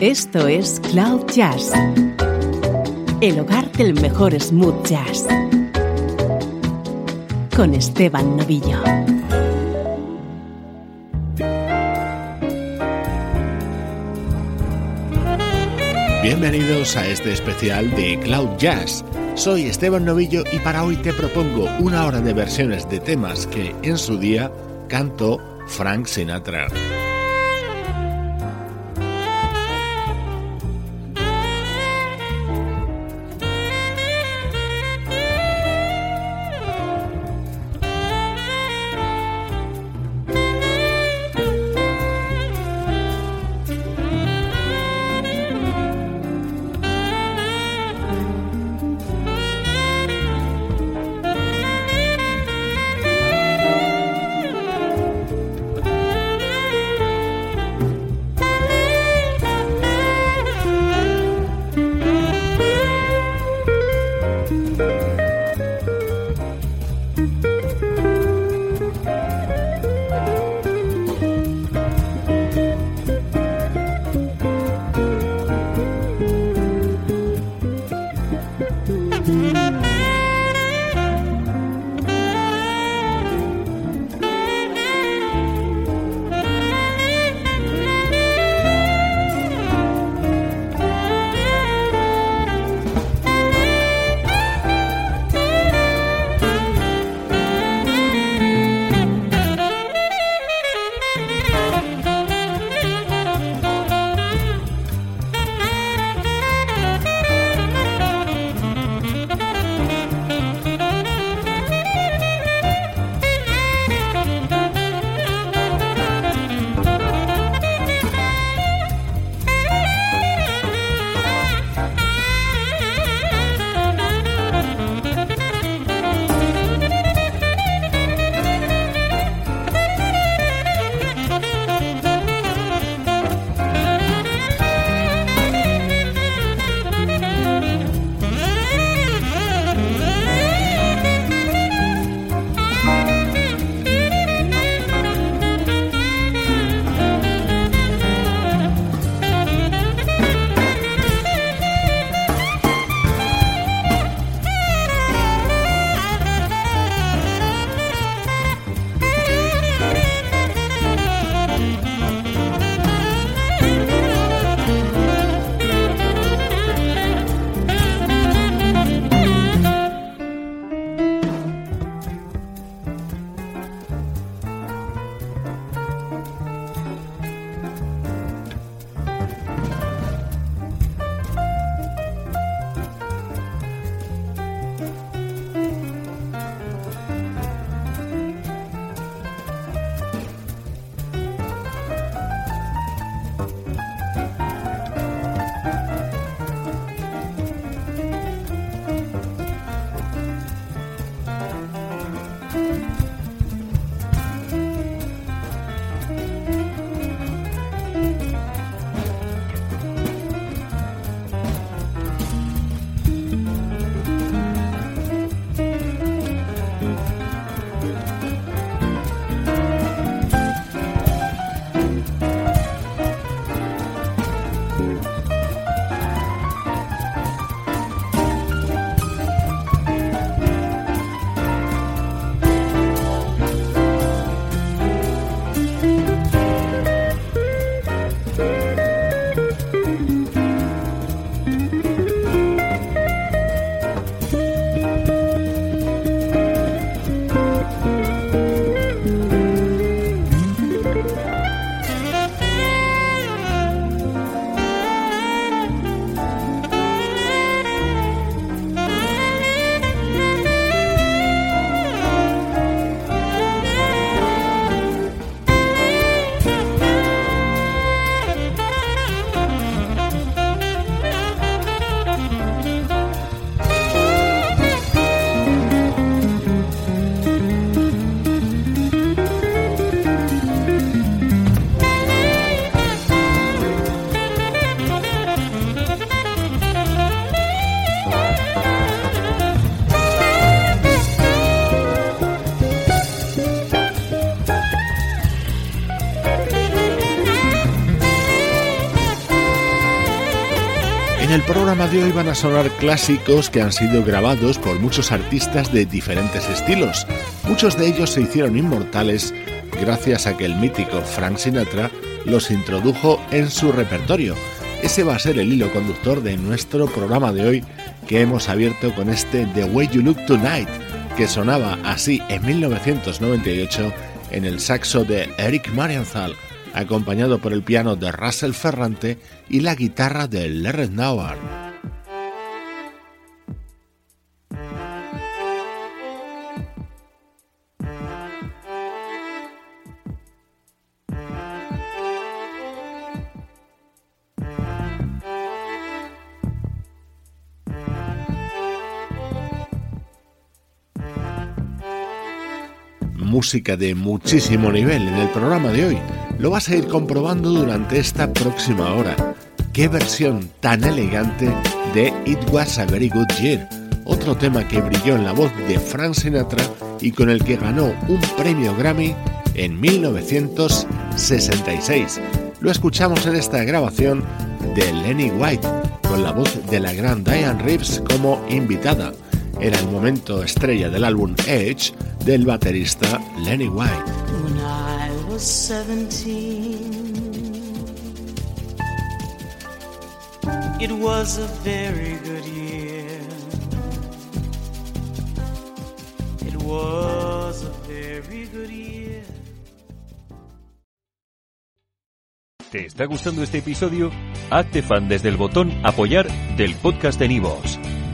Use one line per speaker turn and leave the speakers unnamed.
Esto es Cloud Jazz, el hogar del mejor smooth jazz, con Esteban Novillo.
Bienvenidos a este especial de Cloud Jazz. Soy Esteban Novillo y para hoy te propongo una hora de versiones de temas que en su día cantó Frank Sinatra. El programa de hoy van a sonar clásicos que han sido grabados por muchos artistas de diferentes estilos. Muchos de ellos se hicieron inmortales gracias a que el mítico Frank Sinatra los introdujo en su repertorio. Ese va a ser el hilo conductor de nuestro programa de hoy que hemos abierto con este The Way You Look Tonight, que sonaba así en 1998 en el saxo de Eric Marienthal, acompañado por el piano de Russell Ferrante y la guitarra de Larry Nauer. música de muchísimo nivel en el programa de hoy. Lo vas a ir comprobando durante esta próxima hora. Qué versión tan elegante de It Was a Very Good Year, otro tema que brilló en la voz de Frank Sinatra y con el que ganó un premio Grammy en 1966. Lo escuchamos en esta grabación de Lenny White, con la voz de la gran Diane Reeves como invitada. Era el momento estrella del álbum Edge del baterista Lenny White. Was 17, it was a very good year. It was a very good year.
¿Te está gustando este episodio? Hazte fan desde el botón apoyar del podcast de Nivos.